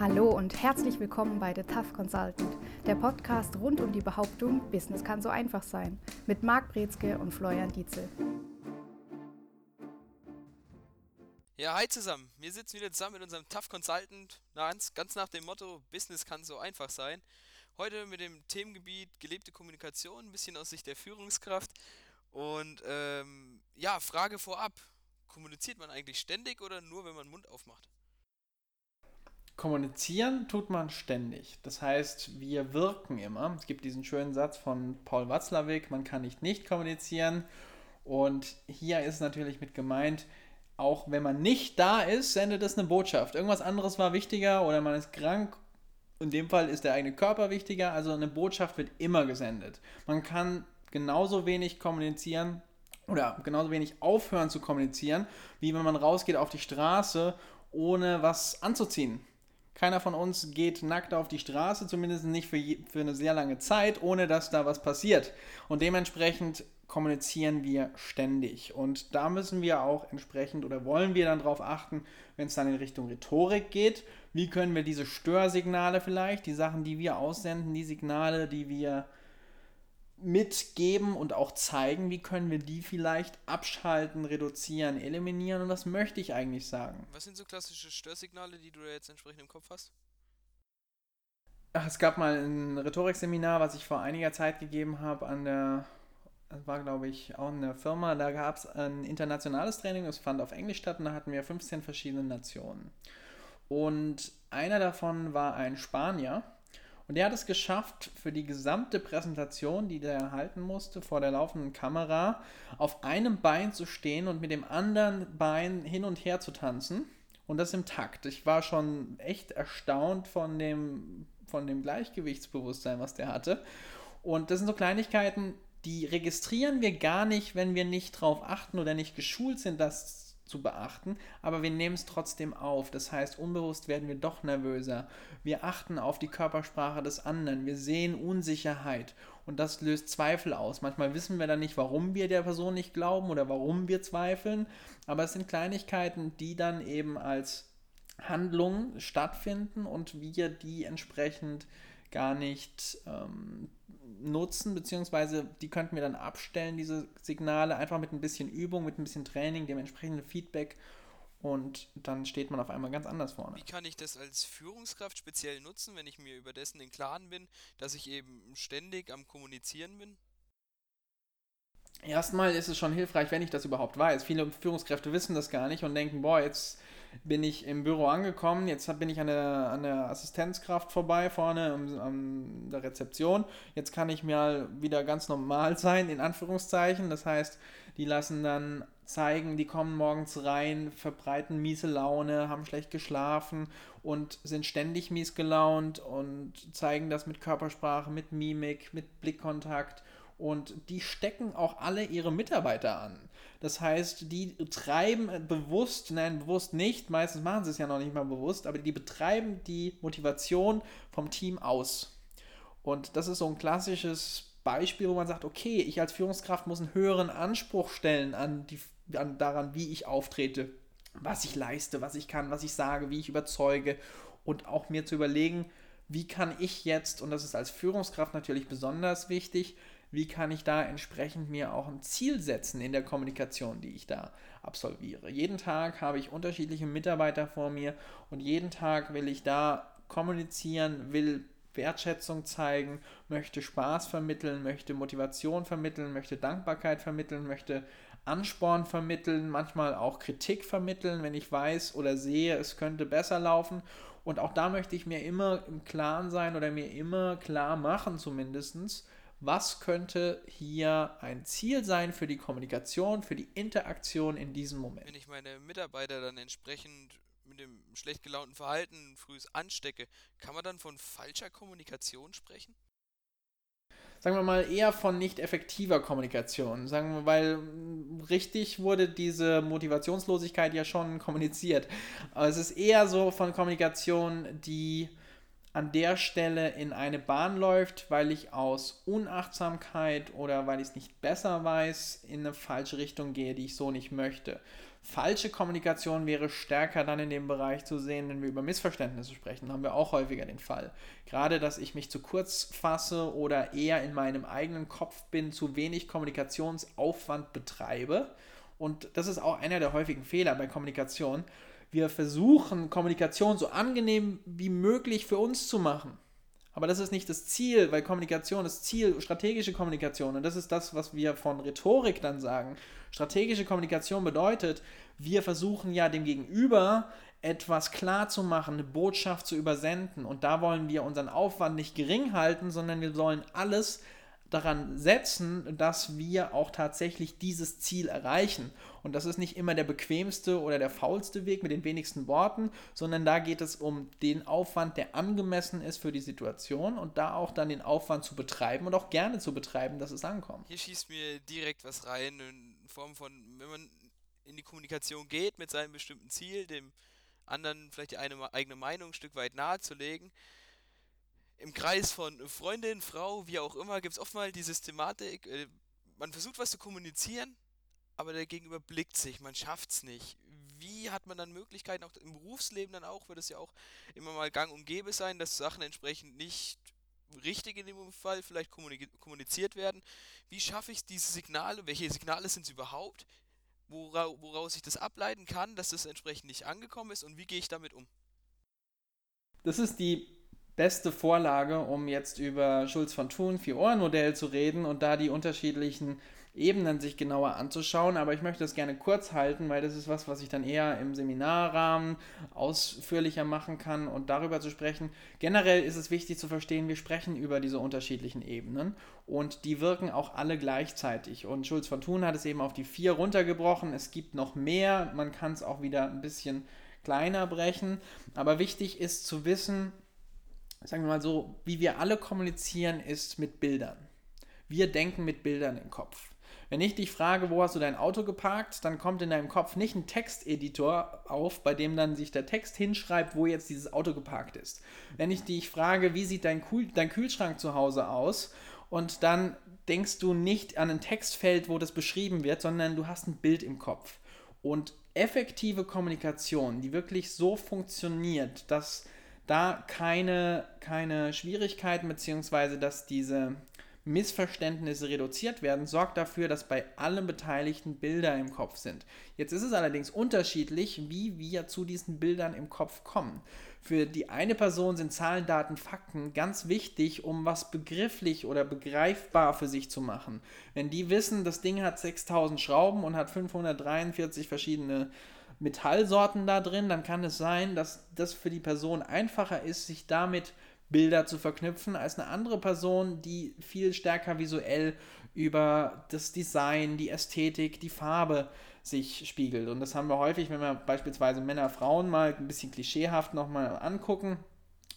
Hallo und herzlich willkommen bei The Tough Consultant, der Podcast rund um die Behauptung, Business kann so einfach sein, mit Marc Brezke und Florian Dietzel. Ja, hi zusammen. Wir sitzen wieder zusammen mit unserem Tough Consultant, ganz, nach dem Motto, Business kann so einfach sein. Heute mit dem Themengebiet gelebte Kommunikation, ein bisschen aus Sicht der Führungskraft. Und ähm, ja, Frage vorab. Kommuniziert man eigentlich ständig oder nur, wenn man Mund aufmacht? Kommunizieren tut man ständig. Das heißt, wir wirken immer. Es gibt diesen schönen Satz von Paul Watzlawick, man kann nicht nicht kommunizieren. Und hier ist natürlich mit gemeint, auch wenn man nicht da ist, sendet es eine Botschaft. Irgendwas anderes war wichtiger oder man ist krank. In dem Fall ist der eigene Körper wichtiger. Also eine Botschaft wird immer gesendet. Man kann genauso wenig kommunizieren oder genauso wenig aufhören zu kommunizieren, wie wenn man rausgeht auf die Straße, ohne was anzuziehen. Keiner von uns geht nackt auf die Straße, zumindest nicht für, je, für eine sehr lange Zeit, ohne dass da was passiert. Und dementsprechend kommunizieren wir ständig. Und da müssen wir auch entsprechend oder wollen wir dann darauf achten, wenn es dann in Richtung Rhetorik geht, wie können wir diese Störsignale vielleicht, die Sachen, die wir aussenden, die Signale, die wir mitgeben und auch zeigen, wie können wir die vielleicht abschalten, reduzieren, eliminieren und was möchte ich eigentlich sagen. Was sind so klassische Störsignale, die du da jetzt entsprechend im Kopf hast? Ach, es gab mal ein Rhetorikseminar, was ich vor einiger Zeit gegeben habe an der, das war glaube ich auch in der Firma, da gab es ein internationales Training, das fand auf Englisch statt und da hatten wir 15 verschiedene Nationen. Und einer davon war ein Spanier, und der hat es geschafft, für die gesamte Präsentation, die der halten musste, vor der laufenden Kamera, auf einem Bein zu stehen und mit dem anderen Bein hin und her zu tanzen. Und das im Takt. Ich war schon echt erstaunt von dem, von dem Gleichgewichtsbewusstsein, was der hatte. Und das sind so Kleinigkeiten, die registrieren wir gar nicht, wenn wir nicht drauf achten oder nicht geschult sind, das zu beachten, aber wir nehmen es trotzdem auf. Das heißt, unbewusst werden wir doch nervöser. Wir achten auf die Körpersprache des anderen. Wir sehen Unsicherheit und das löst Zweifel aus. Manchmal wissen wir dann nicht, warum wir der Person nicht glauben oder warum wir zweifeln, aber es sind Kleinigkeiten, die dann eben als Handlungen stattfinden und wir die entsprechend gar nicht ähm, nutzen, beziehungsweise die könnten wir dann abstellen, diese Signale, einfach mit ein bisschen Übung, mit ein bisschen Training, dem entsprechenden Feedback und dann steht man auf einmal ganz anders vorne. Wie kann ich das als Führungskraft speziell nutzen, wenn ich mir über dessen im Klaren bin, dass ich eben ständig am Kommunizieren bin? Erstmal ist es schon hilfreich, wenn ich das überhaupt weiß. Viele Führungskräfte wissen das gar nicht und denken, boah, jetzt bin ich im Büro angekommen, jetzt bin ich an der, an der Assistenzkraft vorbei, vorne an, der Rezeption. Jetzt kann ich mal wieder ganz normal sein, in Anführungszeichen. Das heißt, die lassen dann zeigen, die kommen morgens rein, verbreiten miese Laune, haben schlecht geschlafen und sind ständig mies gelaunt und zeigen das mit Körpersprache, mit Mimik, mit Blickkontakt und die stecken auch alle ihre Mitarbeiter an. Das heißt, die treiben bewusst, nein, bewusst nicht, meistens machen sie es ja noch nicht mal bewusst, aber die betreiben die Motivation vom Team aus. Und das ist so ein klassisches Beispiel, wo man sagt, okay, ich als Führungskraft muss einen höheren Anspruch stellen an die, an, daran, wie ich auftrete, was ich leiste, was ich kann, was ich sage, wie ich überzeuge und auch mir zu überlegen, wie kann ich jetzt, und das ist als Führungskraft natürlich besonders wichtig, wie kann ich da entsprechend mir auch ein Ziel setzen in der Kommunikation, die ich da absolviere. Jeden Tag habe ich unterschiedliche Mitarbeiter vor mir und jeden Tag will ich da kommunizieren, will Wertschätzung zeigen, möchte Spaß vermitteln, möchte Motivation vermitteln, möchte Dankbarkeit vermitteln, möchte Ansporn vermitteln, manchmal auch Kritik vermitteln, wenn ich weiß oder sehe, es könnte besser laufen. Und auch da möchte ich mir immer im Klaren sein oder mir immer klar machen, zumindestens was könnte hier ein Ziel sein für die Kommunikation, für die Interaktion in diesem Moment. Wenn ich meine Mitarbeiter dann entsprechend mit dem schlecht gelaunten Verhalten früh anstecke, kann man dann von falscher Kommunikation sprechen? Sagen wir mal eher von nicht effektiver Kommunikation. Sagen wir, weil richtig wurde diese Motivationslosigkeit ja schon kommuniziert. Aber es ist eher so von Kommunikation, die an der Stelle in eine Bahn läuft, weil ich aus Unachtsamkeit oder weil ich es nicht besser weiß, in eine falsche Richtung gehe, die ich so nicht möchte. Falsche Kommunikation wäre stärker dann in dem Bereich zu sehen, wenn wir über Missverständnisse sprechen. Da haben wir auch häufiger den Fall. Gerade, dass ich mich zu kurz fasse oder eher in meinem eigenen Kopf bin, zu wenig Kommunikationsaufwand betreibe. Und das ist auch einer der häufigen Fehler bei Kommunikation. Wir versuchen, Kommunikation so angenehm wie möglich für uns zu machen. Aber das ist nicht das Ziel, weil Kommunikation ist Ziel, strategische Kommunikation. Und das ist das, was wir von Rhetorik dann sagen. Strategische Kommunikation bedeutet, wir versuchen ja dem Gegenüber etwas klar zu machen, eine Botschaft zu übersenden. Und da wollen wir unseren Aufwand nicht gering halten, sondern wir sollen alles daran setzen, dass wir auch tatsächlich dieses Ziel erreichen. Und das ist nicht immer der bequemste oder der faulste Weg mit den wenigsten Worten, sondern da geht es um den Aufwand, der angemessen ist für die Situation und da auch dann den Aufwand zu betreiben und auch gerne zu betreiben, dass es ankommt. Hier schießt mir direkt was rein in Form von, wenn man in die Kommunikation geht mit seinem bestimmten Ziel, dem anderen vielleicht die eine eigene Meinung ein Stück weit nahezulegen, im Kreis von Freundin, Frau, wie auch immer, gibt es oft mal die Systematik, äh, man versucht was zu kommunizieren, aber der Gegenüber blickt sich, man schafft es nicht. Wie hat man dann Möglichkeiten, auch im Berufsleben dann auch, wird es ja auch immer mal gang und gäbe sein, dass Sachen entsprechend nicht richtig in dem Fall vielleicht kommuniziert werden. Wie schaffe ich diese Signale? Welche Signale sind es überhaupt? woraus ich das ableiten kann, dass es entsprechend nicht angekommen ist und wie gehe ich damit um? Das ist die beste Vorlage, um jetzt über Schulz von Thun, Vier-Ohren-Modell zu reden und da die unterschiedlichen Ebenen sich genauer anzuschauen. Aber ich möchte das gerne kurz halten, weil das ist was, was ich dann eher im Seminarrahmen ausführlicher machen kann und darüber zu sprechen. Generell ist es wichtig zu verstehen, wir sprechen über diese unterschiedlichen Ebenen und die wirken auch alle gleichzeitig. Und Schulz von Thun hat es eben auf die vier runtergebrochen. Es gibt noch mehr, man kann es auch wieder ein bisschen kleiner brechen. Aber wichtig ist zu wissen, sagen wir mal so, wie wir alle kommunizieren, ist mit Bildern. Wir denken mit Bildern im Kopf. Wenn ich dich frage, wo hast du dein Auto geparkt, dann kommt in deinem Kopf nicht ein Texteditor auf, bei dem dann sich der Text hinschreibt, wo jetzt dieses Auto geparkt ist. Wenn ich dich frage, wie sieht dein, Kühl dein Kühlschrank zu Hause aus, und dann denkst du nicht an ein Textfeld, wo das beschrieben wird, sondern du hast ein Bild im Kopf. Und effektive Kommunikation, die wirklich so funktioniert, dass da keine, keine Schwierigkeiten, beziehungsweise dass diese Missverständnisse reduziert werden, sorgt dafür, dass bei allen Beteiligten Bilder im Kopf sind. Jetzt ist es allerdings unterschiedlich, wie wir zu diesen Bildern im Kopf kommen. Für die eine Person sind Zahlen, Daten, Fakten ganz wichtig, um was begrifflich oder begreifbar für sich zu machen. Wenn die wissen, das Ding hat 6000 Schrauben und hat 543 verschiedene Metallsorten da drin, dann kann es sein, dass das für die Person einfacher ist, sich damit Bilder zu verknüpfen, als eine andere Person, die viel stärker visuell über das Design, die Ästhetik, die Farbe sich spiegelt. Und das haben wir häufig, wenn wir beispielsweise Männer, Frauen mal ein bisschen klischeehaft nochmal angucken.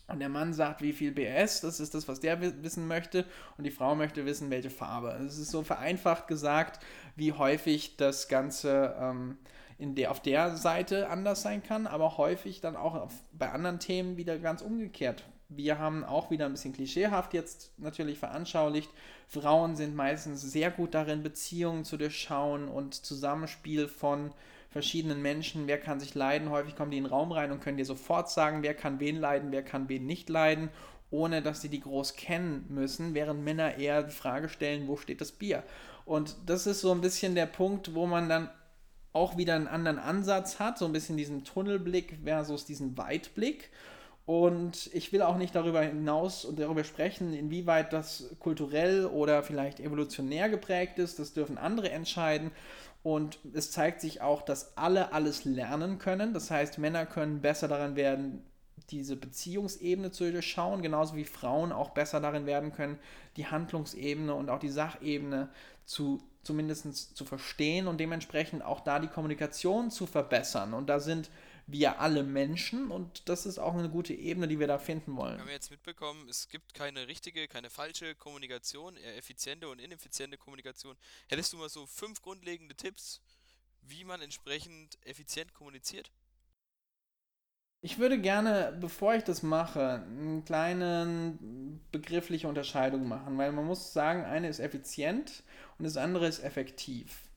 Und der Mann sagt, wie viel BS, das ist das, was der wissen möchte. Und die Frau möchte wissen, welche Farbe. Es ist so vereinfacht gesagt, wie häufig das Ganze ähm, in der, auf der Seite anders sein kann, aber häufig dann auch auf, bei anderen Themen wieder ganz umgekehrt. Wir haben auch wieder ein bisschen klischeehaft jetzt natürlich veranschaulicht. Frauen sind meistens sehr gut darin, Beziehungen zu durchschauen und Zusammenspiel von verschiedenen Menschen. Wer kann sich leiden? Häufig kommen die in den Raum rein und können dir sofort sagen, wer kann wen leiden, wer kann wen nicht leiden, ohne dass sie die groß kennen müssen, während Männer eher die Frage stellen, wo steht das Bier? Und das ist so ein bisschen der Punkt, wo man dann auch wieder einen anderen Ansatz hat, so ein bisschen diesen Tunnelblick versus diesen Weitblick. Und ich will auch nicht darüber hinaus und darüber sprechen, inwieweit das kulturell oder vielleicht evolutionär geprägt ist. Das dürfen andere entscheiden. Und es zeigt sich auch, dass alle alles lernen können. Das heißt, Männer können besser daran werden, diese Beziehungsebene zu durchschauen, genauso wie Frauen auch besser darin werden können, die Handlungsebene und auch die Sachebene zu zumindest zu verstehen und dementsprechend auch da die Kommunikation zu verbessern. Und da sind wir alle Menschen und das ist auch eine gute Ebene, die wir da finden wollen. Wir haben jetzt mitbekommen, es gibt keine richtige, keine falsche Kommunikation, eher effiziente und ineffiziente Kommunikation. Hättest du mal so fünf grundlegende Tipps, wie man entsprechend effizient kommuniziert? Ich würde gerne, bevor ich das mache, eine kleine begriffliche Unterscheidung machen, weil man muss sagen, eine ist effizient und das andere ist effektiv.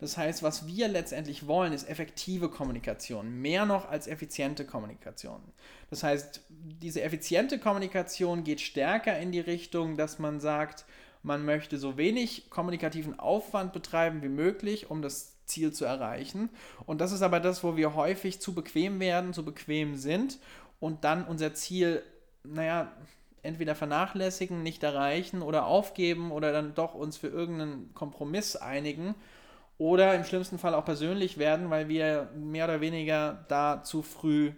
Das heißt, was wir letztendlich wollen, ist effektive Kommunikation, mehr noch als effiziente Kommunikation. Das heißt, diese effiziente Kommunikation geht stärker in die Richtung, dass man sagt, man möchte so wenig kommunikativen Aufwand betreiben wie möglich, um das Ziel zu erreichen. Und das ist aber das, wo wir häufig zu bequem werden, zu bequem sind und dann unser Ziel, naja, entweder vernachlässigen, nicht erreichen oder aufgeben oder dann doch uns für irgendeinen Kompromiss einigen oder im schlimmsten Fall auch persönlich werden, weil wir mehr oder weniger da zu früh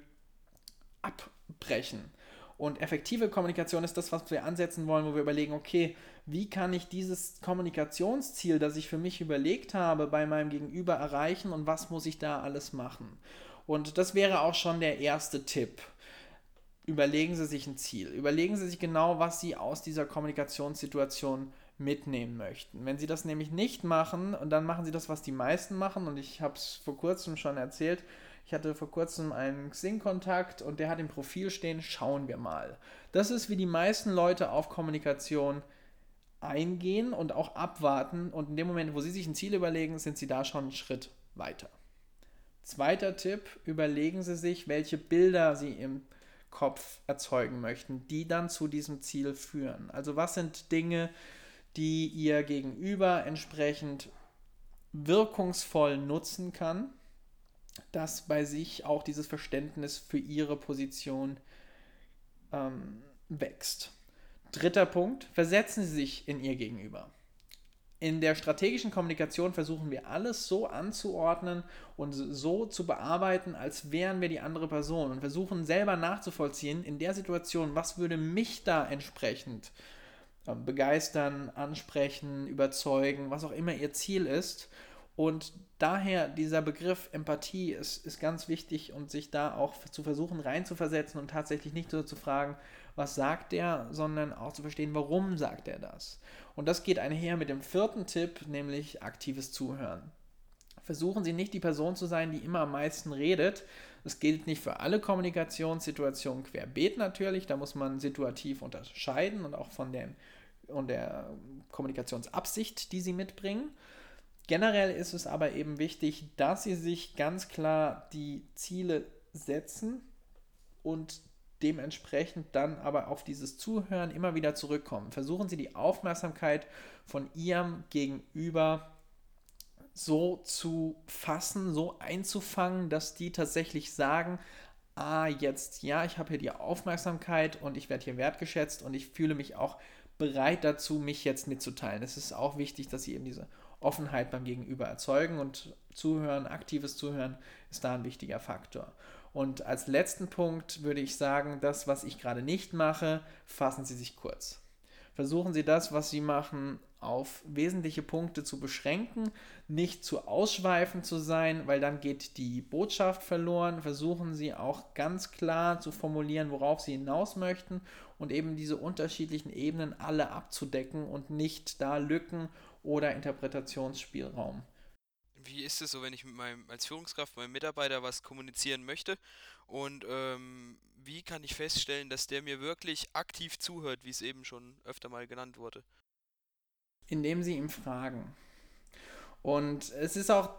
abbrechen. Und effektive Kommunikation ist das, was wir ansetzen wollen, wo wir überlegen, okay, wie kann ich dieses Kommunikationsziel, das ich für mich überlegt habe, bei meinem Gegenüber erreichen und was muss ich da alles machen? Und das wäre auch schon der erste Tipp. Überlegen Sie sich ein Ziel. Überlegen Sie sich genau, was Sie aus dieser Kommunikationssituation mitnehmen möchten. Wenn Sie das nämlich nicht machen, und dann machen Sie das, was die meisten machen, und ich habe es vor kurzem schon erzählt, ich hatte vor kurzem einen Xing-Kontakt und der hat im Profil stehen, schauen wir mal. Das ist, wie die meisten Leute auf Kommunikation eingehen und auch abwarten. Und in dem Moment, wo Sie sich ein Ziel überlegen, sind Sie da schon einen Schritt weiter. Zweiter Tipp, überlegen Sie sich, welche Bilder Sie im Kopf erzeugen möchten, die dann zu diesem Ziel führen. Also was sind Dinge, die Ihr Gegenüber entsprechend wirkungsvoll nutzen kann, dass bei sich auch dieses Verständnis für Ihre Position ähm, wächst. Dritter Punkt, versetzen Sie sich in Ihr Gegenüber. In der strategischen Kommunikation versuchen wir alles so anzuordnen und so zu bearbeiten, als wären wir die andere Person und versuchen selber nachzuvollziehen, in der Situation, was würde mich da entsprechend ähm, begeistern, ansprechen, überzeugen, was auch immer Ihr Ziel ist. Und daher dieser Begriff Empathie ist, ist ganz wichtig und sich da auch zu versuchen reinzuversetzen und tatsächlich nicht so zu fragen, was sagt er, sondern auch zu verstehen, warum sagt er das. Und das geht einher mit dem vierten Tipp, nämlich aktives Zuhören. Versuchen Sie nicht die Person zu sein, die immer am meisten redet. Das gilt nicht für alle Kommunikationssituationen querbeet natürlich. Da muss man situativ unterscheiden und auch von der, und der Kommunikationsabsicht, die Sie mitbringen. Generell ist es aber eben wichtig, dass Sie sich ganz klar die Ziele setzen und dementsprechend dann aber auf dieses Zuhören immer wieder zurückkommen. Versuchen Sie die Aufmerksamkeit von Ihrem Gegenüber so zu fassen, so einzufangen, dass die tatsächlich sagen, ah, jetzt ja, ich habe hier die Aufmerksamkeit und ich werde hier wertgeschätzt und ich fühle mich auch bereit dazu, mich jetzt mitzuteilen. Es ist auch wichtig, dass Sie eben diese Offenheit beim Gegenüber erzeugen und Zuhören, aktives Zuhören ist da ein wichtiger Faktor. Und als letzten Punkt würde ich sagen, das, was ich gerade nicht mache, fassen Sie sich kurz. Versuchen Sie das, was Sie machen, auf wesentliche Punkte zu beschränken, nicht zu ausschweifend zu sein, weil dann geht die Botschaft verloren. Versuchen Sie auch ganz klar zu formulieren, worauf Sie hinaus möchten und eben diese unterschiedlichen Ebenen alle abzudecken und nicht da Lücken oder Interpretationsspielraum wie ist es so, wenn ich mit meinem, als Führungskraft meinem Mitarbeiter was kommunizieren möchte und ähm, wie kann ich feststellen, dass der mir wirklich aktiv zuhört, wie es eben schon öfter mal genannt wurde? Indem Sie ihm fragen. Und es ist auch,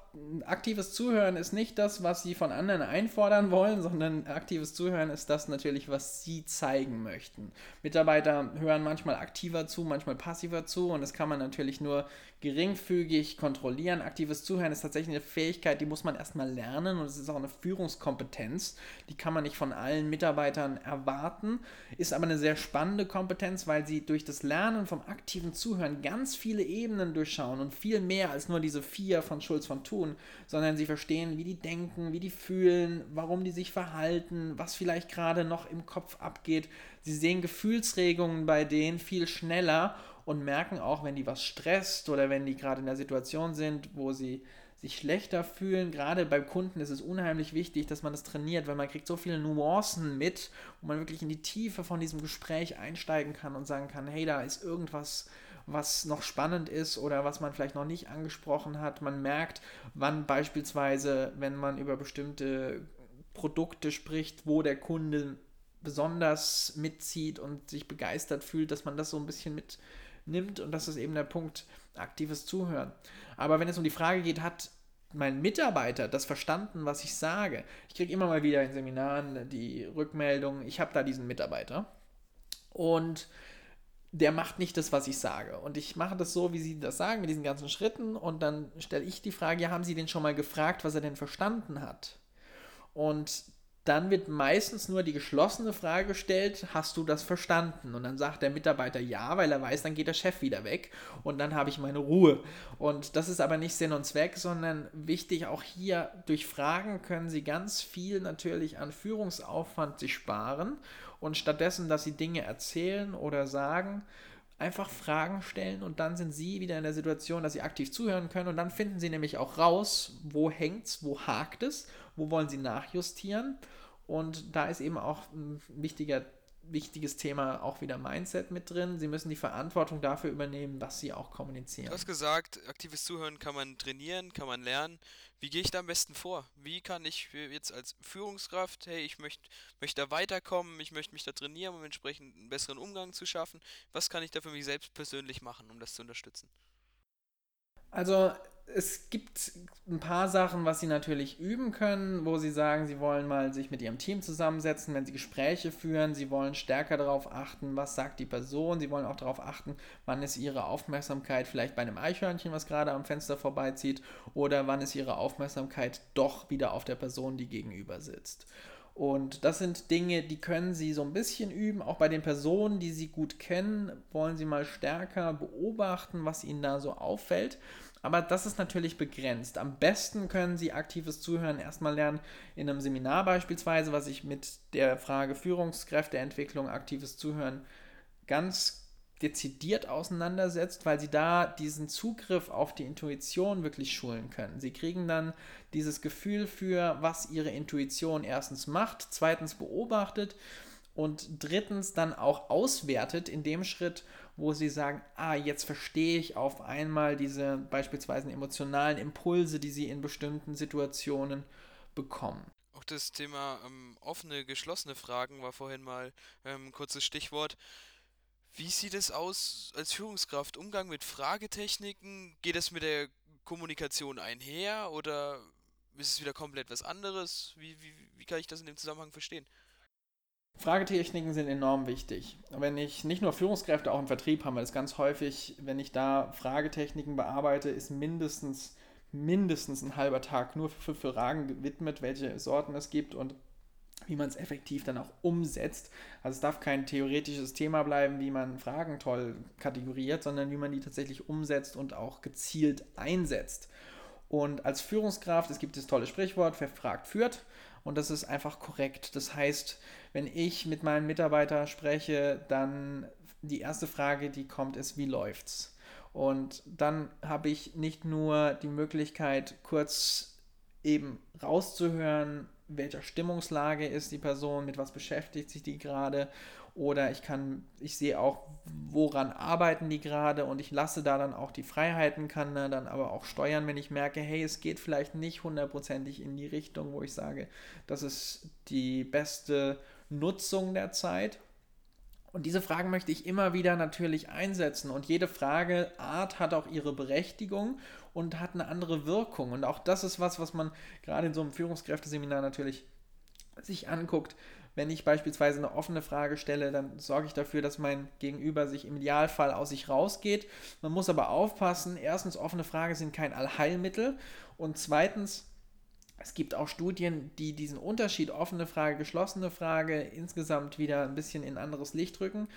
aktives Zuhören ist nicht das, was Sie von anderen einfordern wollen, sondern aktives Zuhören ist das natürlich, was Sie zeigen möchten. Mitarbeiter hören manchmal aktiver zu, manchmal passiver zu und das kann man natürlich nur geringfügig kontrollieren. Aktives Zuhören ist tatsächlich eine Fähigkeit, die muss man erstmal lernen und es ist auch eine Führungskompetenz. Die kann man nicht von allen Mitarbeitern erwarten, ist aber eine sehr spannende Kompetenz, weil sie durch das Lernen vom aktiven Zuhören ganz viele Ebenen durchschauen und viel mehr als nur diese vier von Schulz von Thun, sondern sie verstehen, wie die denken, wie die fühlen, warum die sich verhalten, was vielleicht gerade noch im Kopf abgeht. Sie sehen Gefühlsregungen bei denen viel schneller und merken auch, wenn die was stresst oder wenn die gerade in der Situation sind, wo sie sich schlechter fühlen. Gerade beim Kunden ist es unheimlich wichtig, dass man das trainiert, weil man kriegt so viele Nuancen mit, wo man wirklich in die Tiefe von diesem Gespräch einsteigen kann und sagen kann, hey, da ist irgendwas, was noch spannend ist oder was man vielleicht noch nicht angesprochen hat. Man merkt, wann beispielsweise, wenn man über bestimmte Produkte spricht, wo der Kunde besonders mitzieht und sich begeistert fühlt, dass man das so ein bisschen mitnimmt und das ist eben der Punkt aktives Zuhören. Aber wenn es um die Frage geht, hat mein Mitarbeiter das verstanden, was ich sage? Ich kriege immer mal wieder in Seminaren die Rückmeldung, ich habe da diesen Mitarbeiter und der macht nicht das, was ich sage. Und ich mache das so, wie Sie das sagen, mit diesen ganzen Schritten. Und dann stelle ich die Frage, ja, haben Sie den schon mal gefragt, was er denn verstanden hat? Und dann wird meistens nur die geschlossene Frage gestellt, hast du das verstanden? Und dann sagt der Mitarbeiter ja, weil er weiß, dann geht der Chef wieder weg und dann habe ich meine Ruhe. Und das ist aber nicht Sinn und Zweck, sondern wichtig auch hier, durch Fragen können Sie ganz viel natürlich an Führungsaufwand sich sparen und stattdessen, dass Sie Dinge erzählen oder sagen, einfach Fragen stellen und dann sind Sie wieder in der Situation, dass Sie aktiv zuhören können und dann finden Sie nämlich auch raus, wo hängt es, wo hakt es, wo wollen Sie nachjustieren. Und da ist eben auch ein wichtiger, wichtiges Thema auch wieder Mindset mit drin. Sie müssen die Verantwortung dafür übernehmen, was Sie auch kommunizieren. Du hast gesagt, aktives Zuhören kann man trainieren, kann man lernen. Wie gehe ich da am besten vor? Wie kann ich jetzt als Führungskraft, hey, ich möchte möcht da weiterkommen, ich möchte mich da trainieren, um entsprechend einen besseren Umgang zu schaffen. Was kann ich da für mich selbst persönlich machen, um das zu unterstützen? Also es gibt ein paar Sachen, was sie natürlich üben können, wo sie sagen, sie wollen mal sich mit ihrem Team zusammensetzen, wenn sie Gespräche führen, sie wollen stärker darauf achten, was sagt die Person, sie wollen auch darauf achten, wann ist ihre Aufmerksamkeit vielleicht bei einem Eichhörnchen, was gerade am Fenster vorbeizieht, oder wann ist ihre Aufmerksamkeit doch wieder auf der Person, die gegenüber sitzt. Und das sind Dinge, die können Sie so ein bisschen üben. Auch bei den Personen, die Sie gut kennen, wollen Sie mal stärker beobachten, was Ihnen da so auffällt. Aber das ist natürlich begrenzt. Am besten können Sie aktives Zuhören erstmal lernen in einem Seminar beispielsweise, was sich mit der Frage Führungskräfteentwicklung, aktives Zuhören ganz dezidiert auseinandersetzt, weil Sie da diesen Zugriff auf die Intuition wirklich schulen können. Sie kriegen dann dieses Gefühl für, was Ihre Intuition erstens macht, zweitens beobachtet und drittens dann auch auswertet in dem Schritt, wo sie sagen, ah, jetzt verstehe ich auf einmal diese beispielsweise emotionalen Impulse, die sie in bestimmten Situationen bekommen. Auch das Thema ähm, offene, geschlossene Fragen war vorhin mal ähm, ein kurzes Stichwort. Wie sieht es aus als Führungskraft? Umgang mit Fragetechniken? Geht es mit der Kommunikation einher oder ist es wieder komplett was anderes? Wie, wie, wie kann ich das in dem Zusammenhang verstehen? Fragetechniken sind enorm wichtig. Wenn ich nicht nur Führungskräfte, auch im Vertrieb haben wir das ganz häufig, wenn ich da Fragetechniken bearbeite, ist mindestens, mindestens ein halber Tag nur für, für Fragen gewidmet, welche Sorten es gibt und wie man es effektiv dann auch umsetzt. Also es darf kein theoretisches Thema bleiben, wie man Fragen toll kategoriert, sondern wie man die tatsächlich umsetzt und auch gezielt einsetzt. Und als Führungskraft, es gibt das tolle Sprichwort, wer fragt, führt. Und das ist einfach korrekt. Das heißt, wenn ich mit meinen Mitarbeitern spreche, dann die erste Frage, die kommt, ist, wie läuft's? Und dann habe ich nicht nur die Möglichkeit, kurz eben rauszuhören, welcher Stimmungslage ist die Person, mit was beschäftigt sich die gerade oder ich kann, ich sehe auch, woran arbeiten die gerade und ich lasse da dann auch die Freiheiten, kann dann aber auch steuern, wenn ich merke, hey, es geht vielleicht nicht hundertprozentig in die Richtung, wo ich sage, das ist die beste Nutzung der Zeit. Und diese Fragen möchte ich immer wieder natürlich einsetzen. Und jede Frageart hat auch ihre Berechtigung und hat eine andere Wirkung. Und auch das ist was, was man gerade in so einem Führungskräfteseminar natürlich sich anguckt. Wenn ich beispielsweise eine offene Frage stelle, dann sorge ich dafür, dass mein Gegenüber sich im Idealfall aus sich rausgeht. Man muss aber aufpassen, erstens, offene Fragen sind kein Allheilmittel und zweitens, es gibt auch Studien, die diesen Unterschied offene Frage, geschlossene Frage insgesamt wieder ein bisschen in anderes Licht rücken.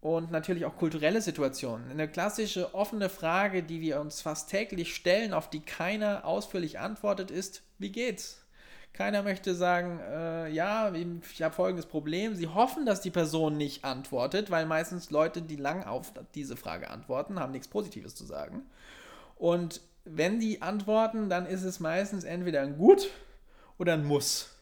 Und natürlich auch kulturelle Situationen. Eine klassische offene Frage, die wir uns fast täglich stellen, auf die keiner ausführlich antwortet, ist, wie geht's? Keiner möchte sagen, äh, ja, ich habe folgendes Problem. Sie hoffen, dass die Person nicht antwortet, weil meistens Leute, die lang auf diese Frage antworten, haben nichts Positives zu sagen. Und wenn die antworten, dann ist es meistens entweder ein Gut oder ein Muss.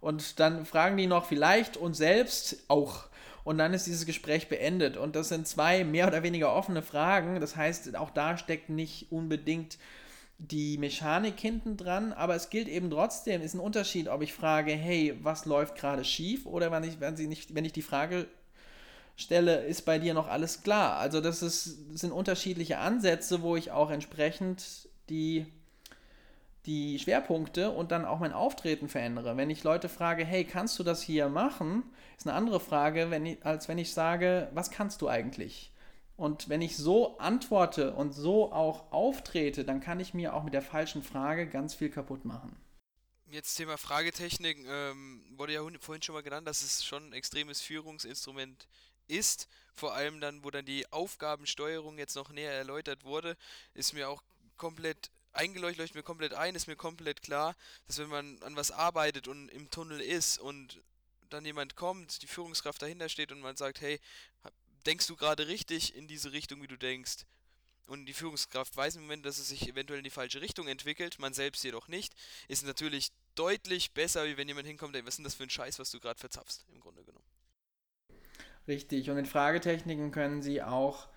Und dann fragen die noch vielleicht und selbst auch. Und dann ist dieses Gespräch beendet. Und das sind zwei mehr oder weniger offene Fragen. Das heißt, auch da steckt nicht unbedingt die Mechanik hinten dran, aber es gilt eben trotzdem, ist ein Unterschied, ob ich frage, hey, was läuft gerade schief oder wenn ich, wenn, sie nicht, wenn ich die Frage stelle, ist bei dir noch alles klar? Also das, ist, das sind unterschiedliche Ansätze, wo ich auch entsprechend die, die Schwerpunkte und dann auch mein Auftreten verändere. Wenn ich Leute frage, hey, kannst du das hier machen, ist eine andere Frage, wenn ich, als wenn ich sage, was kannst du eigentlich? Und wenn ich so antworte und so auch auftrete, dann kann ich mir auch mit der falschen Frage ganz viel kaputt machen. Jetzt Thema Fragetechnik, ähm, wurde ja vorhin schon mal genannt, dass es schon ein extremes Führungsinstrument ist. Vor allem dann, wo dann die Aufgabensteuerung jetzt noch näher erläutert wurde, ist mir auch komplett eingeleuchtet, leuchtet mir komplett ein, ist mir komplett klar, dass wenn man an was arbeitet und im Tunnel ist und dann jemand kommt, die Führungskraft dahinter steht und man sagt, hey, denkst du gerade richtig in diese Richtung, wie du denkst. Und die Führungskraft weiß im Moment, dass es sich eventuell in die falsche Richtung entwickelt, man selbst jedoch nicht, ist natürlich deutlich besser, wie wenn jemand hinkommt, ey, was ist denn das für ein Scheiß, was du gerade verzapfst, im Grunde. Richtig, und in Fragetechniken können Sie auch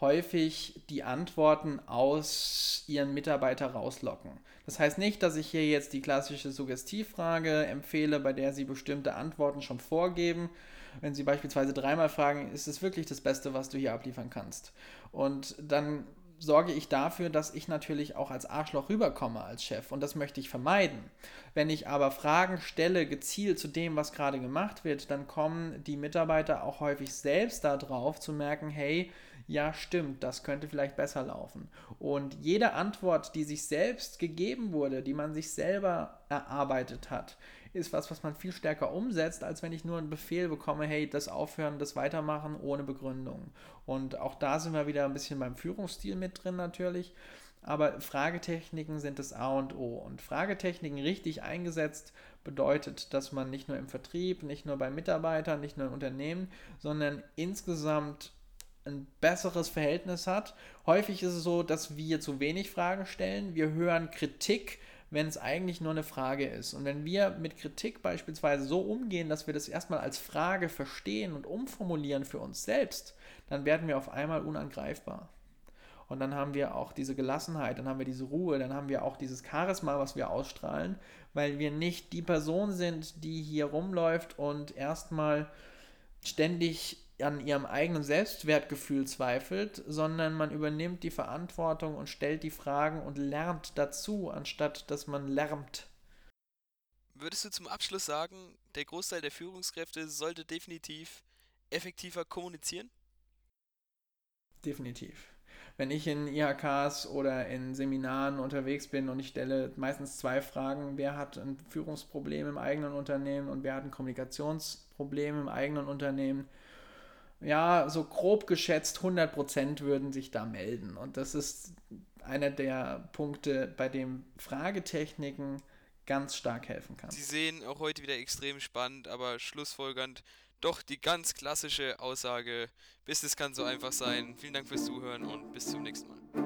häufig die Antworten aus Ihren Mitarbeiter rauslocken. Das heißt nicht, dass ich hier jetzt die klassische Suggestivfrage empfehle, bei der Sie bestimmte Antworten schon vorgeben, wenn Sie beispielsweise dreimal fragen, ist es wirklich das Beste, was du hier abliefern kannst? Und dann sorge ich dafür, dass ich natürlich auch als Arschloch rüberkomme als Chef und das möchte ich vermeiden. Wenn ich aber Fragen stelle, gezielt zu dem, was gerade gemacht wird, dann kommen die Mitarbeiter auch häufig selbst darauf zu merken, hey, ja stimmt, das könnte vielleicht besser laufen. Und jede Antwort, die sich selbst gegeben wurde, die man sich selber erarbeitet hat, ist was, was man viel stärker umsetzt, als wenn ich nur einen Befehl bekomme, hey, das aufhören, das weitermachen ohne Begründung. Und auch da sind wir wieder ein bisschen beim Führungsstil mit drin natürlich. Aber Fragetechniken sind das A und O. Und Fragetechniken richtig eingesetzt bedeutet, dass man nicht nur im Vertrieb, nicht nur bei Mitarbeitern, nicht nur im Unternehmen, sondern insgesamt ein besseres Verhältnis hat. Häufig ist es so, dass wir zu wenig Fragen stellen. Wir hören Kritik wenn es eigentlich nur eine Frage ist. Und wenn wir mit Kritik beispielsweise so umgehen, dass wir das erstmal als Frage verstehen und umformulieren für uns selbst, dann werden wir auf einmal unangreifbar. Und dann haben wir auch diese Gelassenheit, dann haben wir diese Ruhe, dann haben wir auch dieses Charisma, was wir ausstrahlen, weil wir nicht die Person sind, die hier rumläuft und erstmal ständig an ihrem eigenen Selbstwertgefühl zweifelt, sondern man übernimmt die Verantwortung und stellt die Fragen und lernt dazu, anstatt dass man lärmt. Würdest du zum Abschluss sagen, der Großteil der Führungskräfte sollte definitiv effektiver kommunizieren? Definitiv. Wenn ich in IHKs oder in Seminaren unterwegs bin und ich stelle meistens zwei Fragen, wer hat ein Führungsproblem im eigenen Unternehmen und wer hat ein Kommunikationsproblem im eigenen Unternehmen, ja, so grob geschätzt 100% würden sich da melden. Und das ist einer der Punkte, bei dem Fragetechniken ganz stark helfen kann. Sie sehen auch heute wieder extrem spannend, aber schlussfolgernd doch die ganz klassische Aussage, Business kann so einfach sein. Vielen Dank fürs Zuhören und bis zum nächsten Mal.